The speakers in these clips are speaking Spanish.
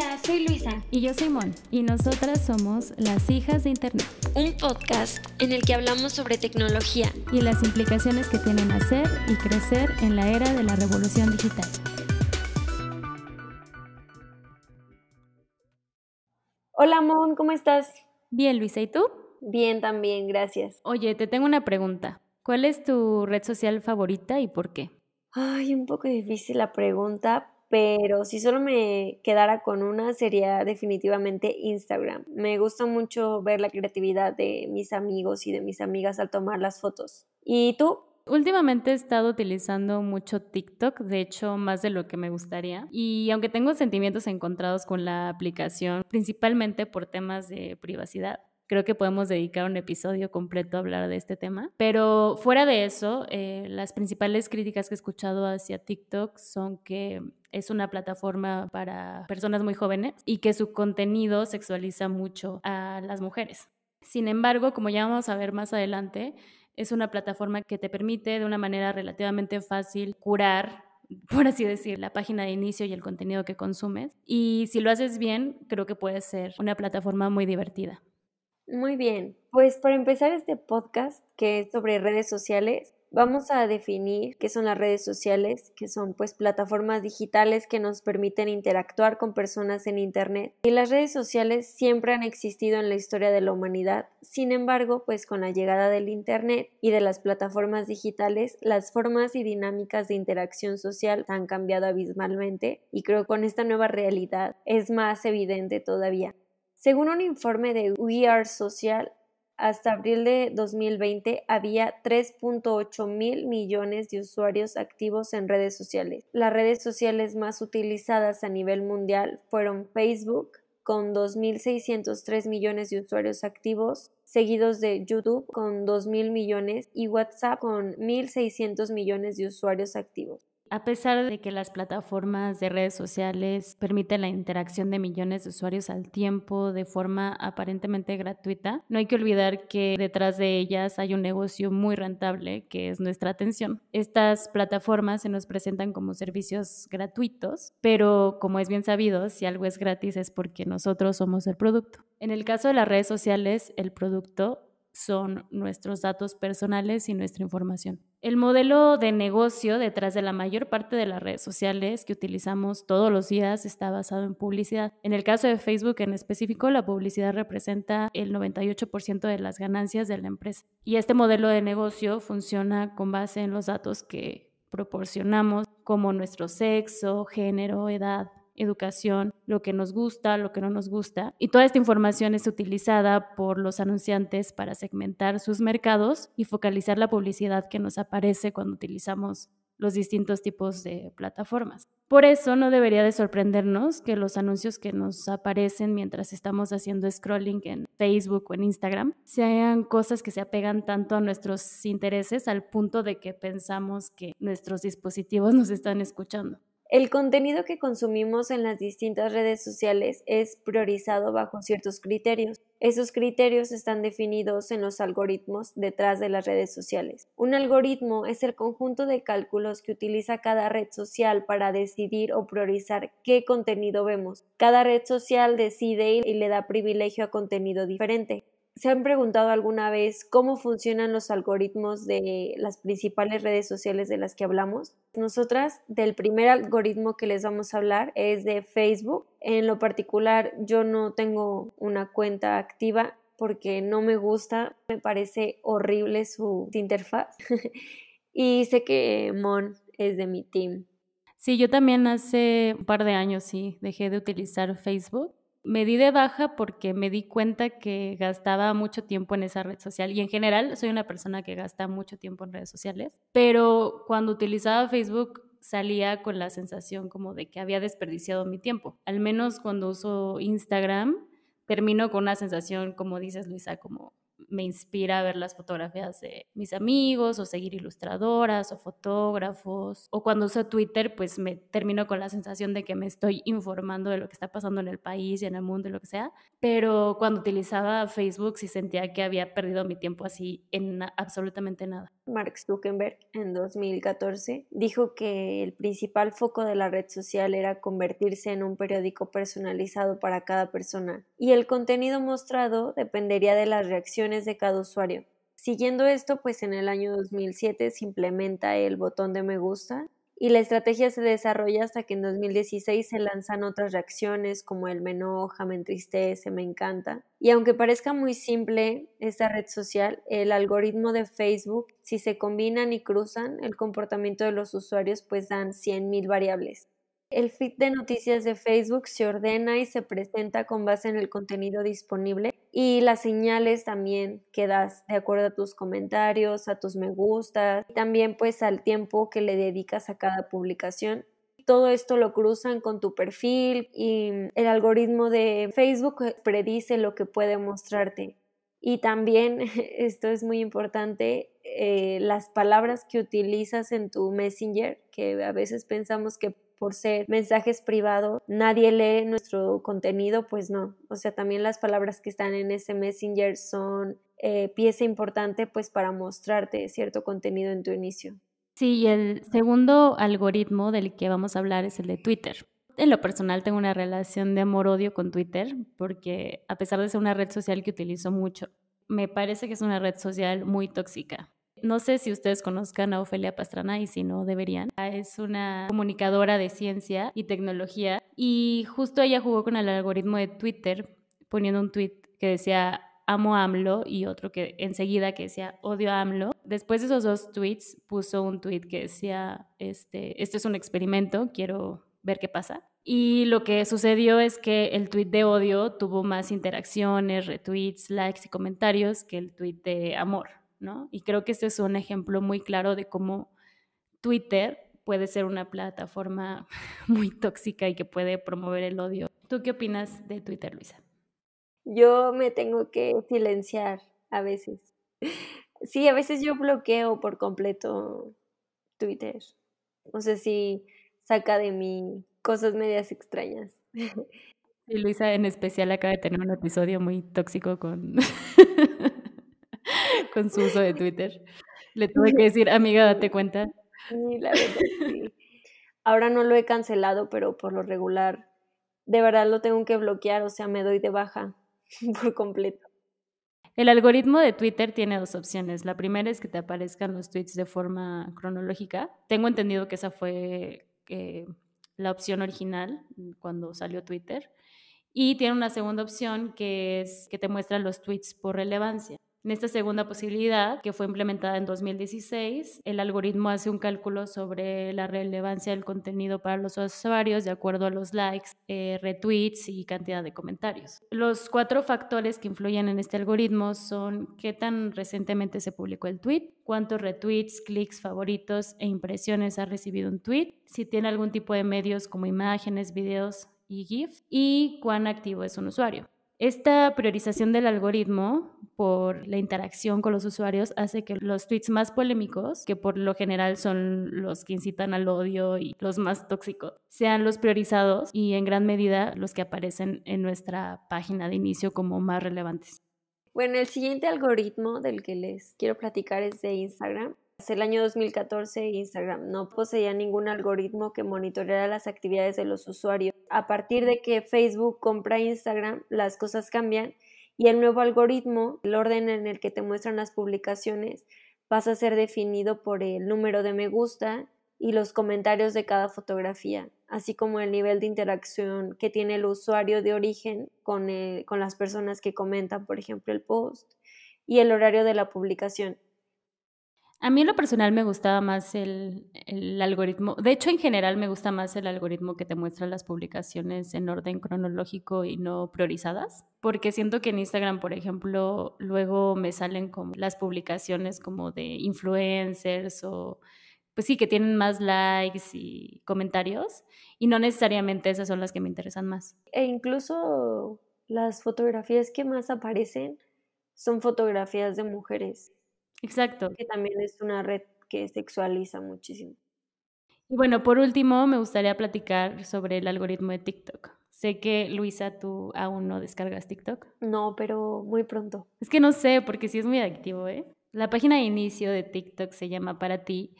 Hola, soy Luisa. Y yo soy Mon. Y nosotras somos las hijas de Internet. Un podcast en el que hablamos sobre tecnología. Y las implicaciones que tienen hacer y crecer en la era de la revolución digital. Hola Mon, ¿cómo estás? Bien, Luisa, ¿y tú? Bien, también, gracias. Oye, te tengo una pregunta. ¿Cuál es tu red social favorita y por qué? Ay, un poco difícil la pregunta, pero si solo me quedara con una sería definitivamente Instagram. Me gusta mucho ver la creatividad de mis amigos y de mis amigas al tomar las fotos. ¿Y tú? Últimamente he estado utilizando mucho TikTok, de hecho más de lo que me gustaría. Y aunque tengo sentimientos encontrados con la aplicación, principalmente por temas de privacidad, creo que podemos dedicar un episodio completo a hablar de este tema. Pero fuera de eso, eh, las principales críticas que he escuchado hacia TikTok son que es una plataforma para personas muy jóvenes y que su contenido sexualiza mucho a las mujeres. Sin embargo, como ya vamos a ver más adelante, es una plataforma que te permite de una manera relativamente fácil curar por así decir, la página de inicio y el contenido que consumes. Y si lo haces bien, creo que puede ser una plataforma muy divertida. Muy bien, pues para empezar este podcast que es sobre redes sociales, vamos a definir qué son las redes sociales, que son pues plataformas digitales que nos permiten interactuar con personas en Internet. Y las redes sociales siempre han existido en la historia de la humanidad. Sin embargo, pues con la llegada del Internet y de las plataformas digitales, las formas y dinámicas de interacción social han cambiado abismalmente y creo que con esta nueva realidad es más evidente todavía. Según un informe de We Are Social, hasta abril de 2020 había 3.8 mil millones de usuarios activos en redes sociales. Las redes sociales más utilizadas a nivel mundial fueron Facebook, con 2.603 millones de usuarios activos, seguidos de YouTube con 2.000 millones y WhatsApp con 1.600 millones de usuarios activos. A pesar de que las plataformas de redes sociales permiten la interacción de millones de usuarios al tiempo de forma aparentemente gratuita, no hay que olvidar que detrás de ellas hay un negocio muy rentable que es nuestra atención. Estas plataformas se nos presentan como servicios gratuitos, pero como es bien sabido, si algo es gratis es porque nosotros somos el producto. En el caso de las redes sociales, el producto son nuestros datos personales y nuestra información. El modelo de negocio detrás de la mayor parte de las redes sociales que utilizamos todos los días está basado en publicidad. En el caso de Facebook en específico, la publicidad representa el 98% de las ganancias de la empresa. Y este modelo de negocio funciona con base en los datos que proporcionamos como nuestro sexo, género, edad, educación, lo que nos gusta, lo que no nos gusta. Y toda esta información es utilizada por los anunciantes para segmentar sus mercados y focalizar la publicidad que nos aparece cuando utilizamos los distintos tipos de plataformas. Por eso no debería de sorprendernos que los anuncios que nos aparecen mientras estamos haciendo scrolling en Facebook o en Instagram sean cosas que se apegan tanto a nuestros intereses al punto de que pensamos que nuestros dispositivos nos están escuchando. El contenido que consumimos en las distintas redes sociales es priorizado bajo ciertos criterios. Esos criterios están definidos en los algoritmos detrás de las redes sociales. Un algoritmo es el conjunto de cálculos que utiliza cada red social para decidir o priorizar qué contenido vemos. Cada red social decide y le da privilegio a contenido diferente. ¿Se han preguntado alguna vez cómo funcionan los algoritmos de las principales redes sociales de las que hablamos? Nosotras, del primer algoritmo que les vamos a hablar es de Facebook. En lo particular, yo no tengo una cuenta activa porque no me gusta, me parece horrible su interfaz. y sé que Mon es de mi team. Sí, yo también hace un par de años sí dejé de utilizar Facebook me di de baja porque me di cuenta que gastaba mucho tiempo en esa red social y en general soy una persona que gasta mucho tiempo en redes sociales, pero cuando utilizaba Facebook salía con la sensación como de que había desperdiciado mi tiempo. Al menos cuando uso Instagram, termino con una sensación, como dices Luisa, como me inspira a ver las fotografías de mis amigos o seguir ilustradoras o fotógrafos. O cuando uso Twitter, pues me termino con la sensación de que me estoy informando de lo que está pasando en el país y en el mundo y lo que sea. Pero cuando utilizaba Facebook sí sentía que había perdido mi tiempo así en absolutamente nada. Mark Zuckerberg, en 2014, dijo que el principal foco de la red social era convertirse en un periódico personalizado para cada persona y el contenido mostrado dependería de las reacciones de cada usuario. Siguiendo esto, pues en el año 2007 se implementa el botón de me gusta y la estrategia se desarrolla hasta que en 2016 se lanzan otras reacciones como el me enoja, me entristece, me encanta. Y aunque parezca muy simple esta red social, el algoritmo de Facebook, si se combinan y cruzan el comportamiento de los usuarios, pues dan 100.000 variables. El feed de noticias de Facebook se ordena y se presenta con base en el contenido disponible y las señales también que das de acuerdo a tus comentarios, a tus me gustas, también pues al tiempo que le dedicas a cada publicación. Todo esto lo cruzan con tu perfil y el algoritmo de Facebook predice lo que puede mostrarte. Y también, esto es muy importante, eh, las palabras que utilizas en tu Messenger, que a veces pensamos que por ser mensajes privados, nadie lee nuestro contenido, pues no. O sea, también las palabras que están en ese Messenger son eh, pieza importante pues para mostrarte cierto contenido en tu inicio. Sí, y el segundo algoritmo del que vamos a hablar es el de Twitter. En lo personal tengo una relación de amor-odio con Twitter porque a pesar de ser una red social que utilizo mucho, me parece que es una red social muy tóxica. No sé si ustedes conozcan a Ofelia Pastrana y si no, deberían. Es una comunicadora de ciencia y tecnología y justo ella jugó con el algoritmo de Twitter poniendo un tweet que decía amo a AMLO y otro que enseguida que decía odio a AMLO. Después de esos dos tweets puso un tweet que decía este, esto es un experimento, quiero ver qué pasa. Y lo que sucedió es que el tweet de odio tuvo más interacciones, retweets, likes y comentarios que el tweet de amor. Y creo que este es un ejemplo muy claro de cómo Twitter puede ser una plataforma muy tóxica y que puede promover el odio. ¿Tú qué opinas de Twitter, Luisa? Yo me tengo que silenciar a veces. Sí, a veces yo bloqueo por completo Twitter. No sé si saca de mí cosas medias extrañas. Y Luisa en especial acaba de tener un episodio muy tóxico con con su uso de Twitter. Le tuve que decir, amiga, date cuenta. Sí, la verdad, sí. Ahora no lo he cancelado, pero por lo regular, de verdad lo tengo que bloquear, o sea, me doy de baja por completo. El algoritmo de Twitter tiene dos opciones. La primera es que te aparezcan los tweets de forma cronológica. Tengo entendido que esa fue eh, la opción original cuando salió Twitter. Y tiene una segunda opción que es que te muestra los tweets por relevancia. En esta segunda posibilidad, que fue implementada en 2016, el algoritmo hace un cálculo sobre la relevancia del contenido para los usuarios de acuerdo a los likes, eh, retweets y cantidad de comentarios. Los cuatro factores que influyen en este algoritmo son qué tan recientemente se publicó el tweet, cuántos retweets, clics, favoritos e impresiones ha recibido un tweet, si tiene algún tipo de medios como imágenes, videos y GIF y cuán activo es un usuario. Esta priorización del algoritmo por la interacción con los usuarios hace que los tweets más polémicos, que por lo general son los que incitan al odio y los más tóxicos, sean los priorizados y en gran medida los que aparecen en nuestra página de inicio como más relevantes. Bueno, el siguiente algoritmo del que les quiero platicar es de Instagram. Hasta el año 2014 Instagram no poseía ningún algoritmo que monitoreara las actividades de los usuarios. A partir de que Facebook compra Instagram, las cosas cambian y el nuevo algoritmo, el orden en el que te muestran las publicaciones, pasa a ser definido por el número de me gusta y los comentarios de cada fotografía, así como el nivel de interacción que tiene el usuario de origen con, con las personas que comentan, por ejemplo, el post y el horario de la publicación. A mí en lo personal me gustaba más el, algoritmo, de hecho en general me gusta más el algoritmo que te muestra las publicaciones en orden cronológico y no priorizadas, porque siento que en Instagram, por ejemplo, luego me salen como las publicaciones como de influencers o pues sí, que tienen más likes y comentarios y no necesariamente esas son las que me interesan más. E incluso las fotografías que más aparecen son fotografías de mujeres. Exacto. Que también es una red que sexualiza muchísimo. Y bueno, por último, me gustaría platicar sobre el algoritmo de TikTok. Sé que, Luisa, tú aún no descargas TikTok. No, pero muy pronto. Es que no sé, porque sí es muy adictivo, ¿eh? La página de inicio de TikTok se llama Para ti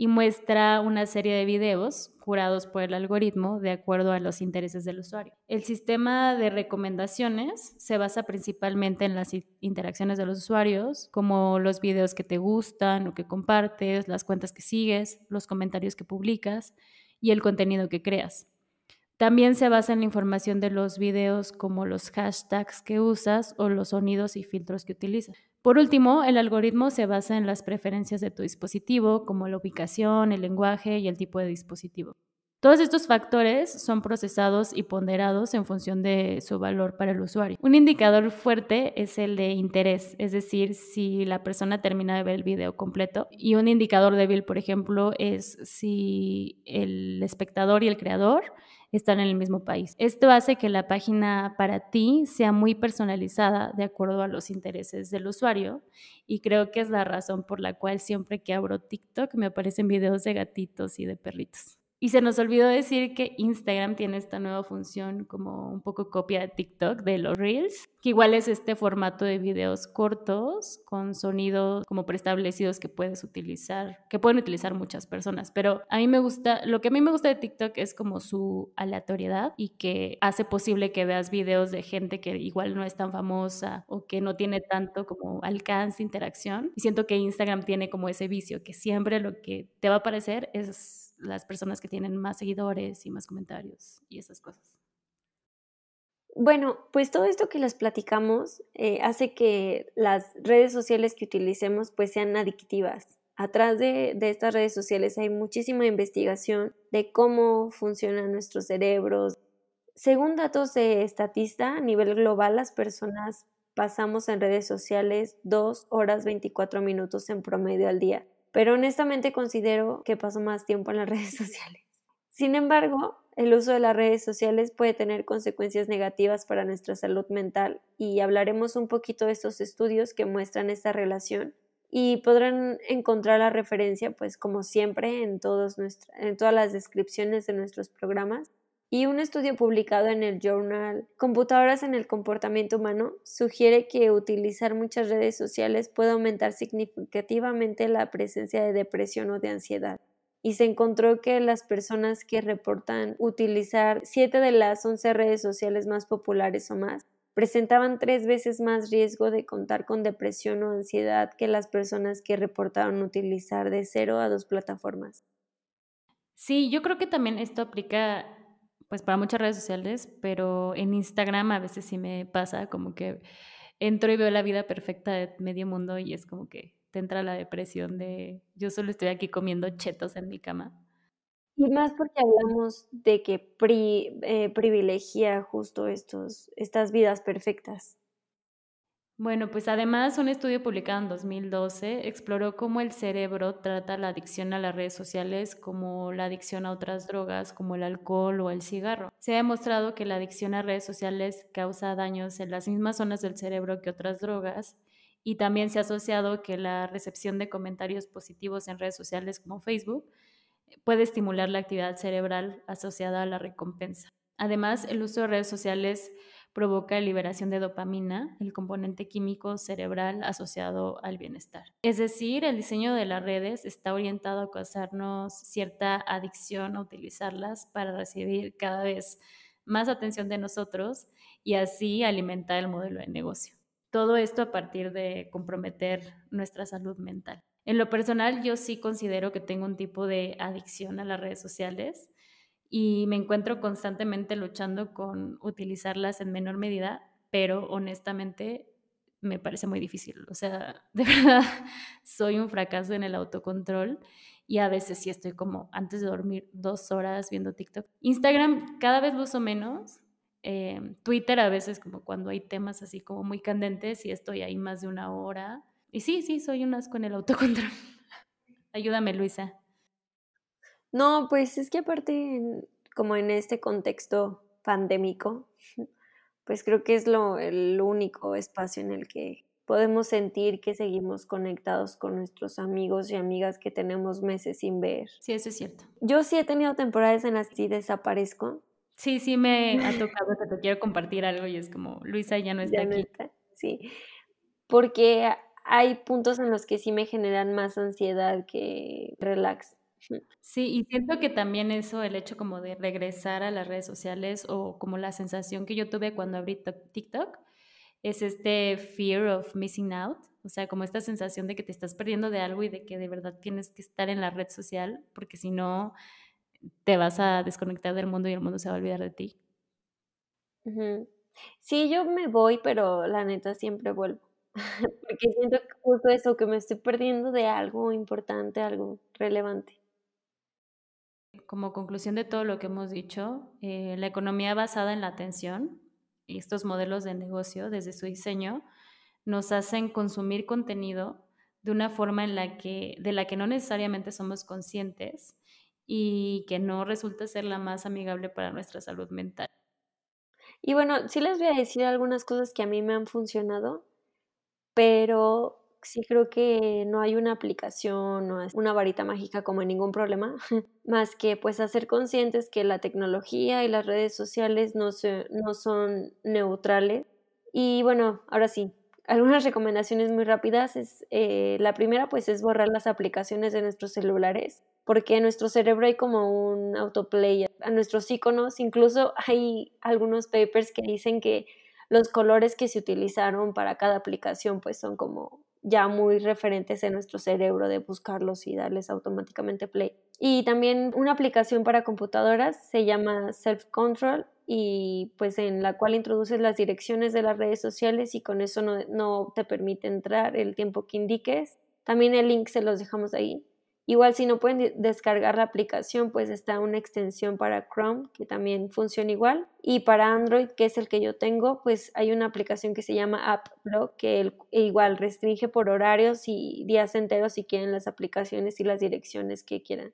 y muestra una serie de videos curados por el algoritmo de acuerdo a los intereses del usuario. El sistema de recomendaciones se basa principalmente en las interacciones de los usuarios, como los videos que te gustan o que compartes, las cuentas que sigues, los comentarios que publicas y el contenido que creas. También se basa en la información de los videos como los hashtags que usas o los sonidos y filtros que utilizas. Por último, el algoritmo se basa en las preferencias de tu dispositivo, como la ubicación, el lenguaje y el tipo de dispositivo. Todos estos factores son procesados y ponderados en función de su valor para el usuario. Un indicador fuerte es el de interés, es decir, si la persona termina de ver el video completo. Y un indicador débil, por ejemplo, es si el espectador y el creador están en el mismo país. Esto hace que la página para ti sea muy personalizada de acuerdo a los intereses del usuario y creo que es la razón por la cual siempre que abro TikTok me aparecen videos de gatitos y de perritos. Y se nos olvidó decir que Instagram tiene esta nueva función como un poco copia de TikTok, de los Reels, que igual es este formato de videos cortos con sonidos como preestablecidos que puedes utilizar, que pueden utilizar muchas personas. Pero a mí me gusta, lo que a mí me gusta de TikTok es como su aleatoriedad y que hace posible que veas videos de gente que igual no es tan famosa o que no tiene tanto como alcance, interacción. Y siento que Instagram tiene como ese vicio, que siempre lo que te va a aparecer es las personas que tienen más seguidores y más comentarios y esas cosas. Bueno, pues todo esto que les platicamos eh, hace que las redes sociales que utilicemos pues sean adictivas. Atrás de, de, estas redes sociales hay muchísima investigación de cómo funcionan nuestros cerebros. Según datos de Estatista, a nivel global, las personas pasamos en redes sociales dos horas 24 minutos en promedio al día pero honestamente considero que paso más tiempo en las redes sociales. Sin embargo, el uso de las redes sociales puede tener consecuencias negativas para nuestra salud mental y hablaremos un poquito de estos estudios que muestran esta relación y podrán encontrar la referencia, pues como siempre, en, en todas las descripciones de nuestros programas y un estudio publicado en el journal Computadoras en el comportamiento humano sugiere que utilizar muchas redes sociales puede aumentar significativamente la presencia de depresión o de ansiedad. Y se encontró que las personas que reportan utilizar 7 de las 11 redes sociales más populares o más presentaban tres veces más riesgo de contar con depresión o ansiedad que las personas que reportaron utilizar de 0 a 2 plataformas. Sí, yo creo que también esto aplica pues para muchas redes sociales, pero en Instagram a veces sí me pasa como que entro y veo la vida perfecta de medio mundo y es como que te entra la depresión de yo solo estoy aquí comiendo chetos en mi cama. Y más porque hablamos de que pri, eh, privilegia justo estos, estas vidas perfectas. Bueno, pues además un estudio publicado en 2012 exploró cómo el cerebro trata la adicción a las redes sociales como la adicción a otras drogas como el alcohol o el cigarro. Se ha demostrado que la adicción a redes sociales causa daños en las mismas zonas del cerebro que otras drogas y también se ha asociado que la recepción de comentarios positivos en redes sociales como Facebook puede estimular la actividad cerebral asociada a la recompensa. Además, el uso de redes sociales provoca liberación de dopamina, el componente químico cerebral asociado al bienestar. Es decir, el diseño de las redes está orientado a causarnos cierta adicción a utilizarlas para recibir cada vez más atención de nosotros y así alimentar el modelo de negocio. Todo esto a partir de comprometer nuestra salud mental. En lo personal, yo sí considero que tengo un tipo de adicción a las redes sociales y me encuentro constantemente luchando con utilizarlas en menor medida, pero honestamente me parece muy difícil. O sea, de verdad, soy un fracaso en el autocontrol y a veces sí estoy como antes de dormir dos horas viendo TikTok. Instagram cada vez lo uso menos. Em, Twitter a veces como cuando hay temas así como muy candentes y estoy ahí más de una hora. Y sí, sí, soy un asco en el autocontrol. Ayúdame, Luisa. No, pues es que aparte, como en este contexto pandémico, pues creo que es lo, el único espacio en el que podemos sentir que seguimos conectados con nuestros amigos y amigas que tenemos meses sin ver. Sí, eso es cierto. Yo sí he tenido temporadas en las que desaparezco. Sí, sí me ha tocado que te quiero compartir algo y es como, Luisa ya no está aquí. sí, porque hay puntos en los que sí me generan más ansiedad que relax. Sí, y siento que también eso, el hecho como de regresar a las redes sociales o como la sensación que yo tuve cuando abrí TikTok, es este fear of missing out, o sea, como esta sensación de que te estás perdiendo de algo y de que de verdad tienes que estar en la red social, porque si no, te vas a desconectar del mundo y el mundo se va a olvidar de ti. Sí, yo me voy, pero la neta siempre vuelvo. Porque siento que justo eso, que me estoy perdiendo de algo importante, algo relevante. Como conclusión de todo lo que hemos dicho, eh, la economía basada en la atención y estos modelos de negocio, desde su diseño, nos hacen consumir contenido de una forma en la que, de la que no necesariamente somos conscientes y que no resulta ser la más amigable para nuestra salud mental. Y bueno, sí les voy a decir algunas cosas que a mí me han funcionado, pero sí creo que no hay una aplicación, no es una varita mágica como en ningún problema, más que pues hacer conscientes que la tecnología y las redes sociales no, no son neutrales. Y bueno, ahora sí, algunas recomendaciones muy rápidas es, eh, la primera pues es borrar las aplicaciones de nuestros celulares, porque en nuestro cerebro hay como un autoplay a nuestros iconos, incluso hay algunos papers que dicen que los colores que se utilizaron para cada aplicación pues son como ya muy referentes en nuestro cerebro de buscarlos y darles automáticamente play. Y también una aplicación para computadoras se llama Self Control y pues en la cual introduces las direcciones de las redes sociales y con eso no, no te permite entrar el tiempo que indiques. También el link se los dejamos ahí. Igual si no pueden descargar la aplicación, pues está una extensión para Chrome que también funciona igual. Y para Android, que es el que yo tengo, pues hay una aplicación que se llama AppBlock que igual restringe por horarios y días enteros si quieren las aplicaciones y las direcciones que quieran.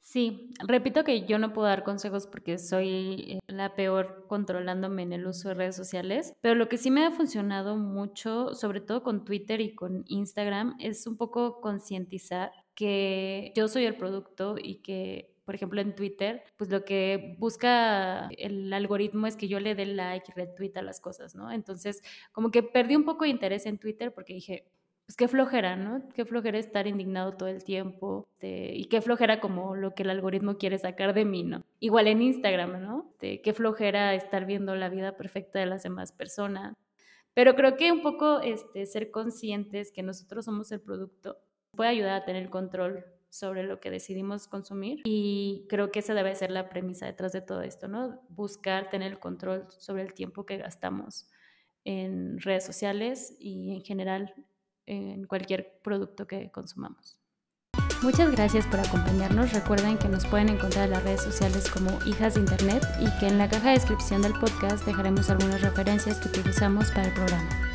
Sí, repito que yo no puedo dar consejos porque soy eh, la peor controlándome en el uso de redes sociales, pero lo que sí me ha funcionado mucho, sobre todo con Twitter y con Instagram, es un poco concientizar que yo soy el producto y que, por ejemplo, en Twitter, pues lo que busca el algoritmo es que yo le dé like y retweet a las cosas, ¿no? Entonces, como que perdí un poco de interés en Twitter porque dije, pues qué flojera, ¿no? Qué flojera estar indignado todo el tiempo este, y qué flojera como lo que el algoritmo quiere sacar de mí, ¿no? Igual en Instagram, ¿no? De qué flojera estar viendo la vida perfecta de las demás personas. Pero creo que un poco este, ser conscientes que nosotros somos el producto puede ayudar a tener control sobre lo que decidimos consumir y creo que esa debe ser la premisa detrás de todo esto, ¿no? Buscar tener el control sobre el tiempo que gastamos en redes sociales y en general en cualquier producto que consumamos. Muchas gracias por acompañarnos. Recuerden que nos pueden encontrar en las redes sociales como Hijas de Internet y que en la caja de descripción del podcast dejaremos algunas referencias que utilizamos para el programa.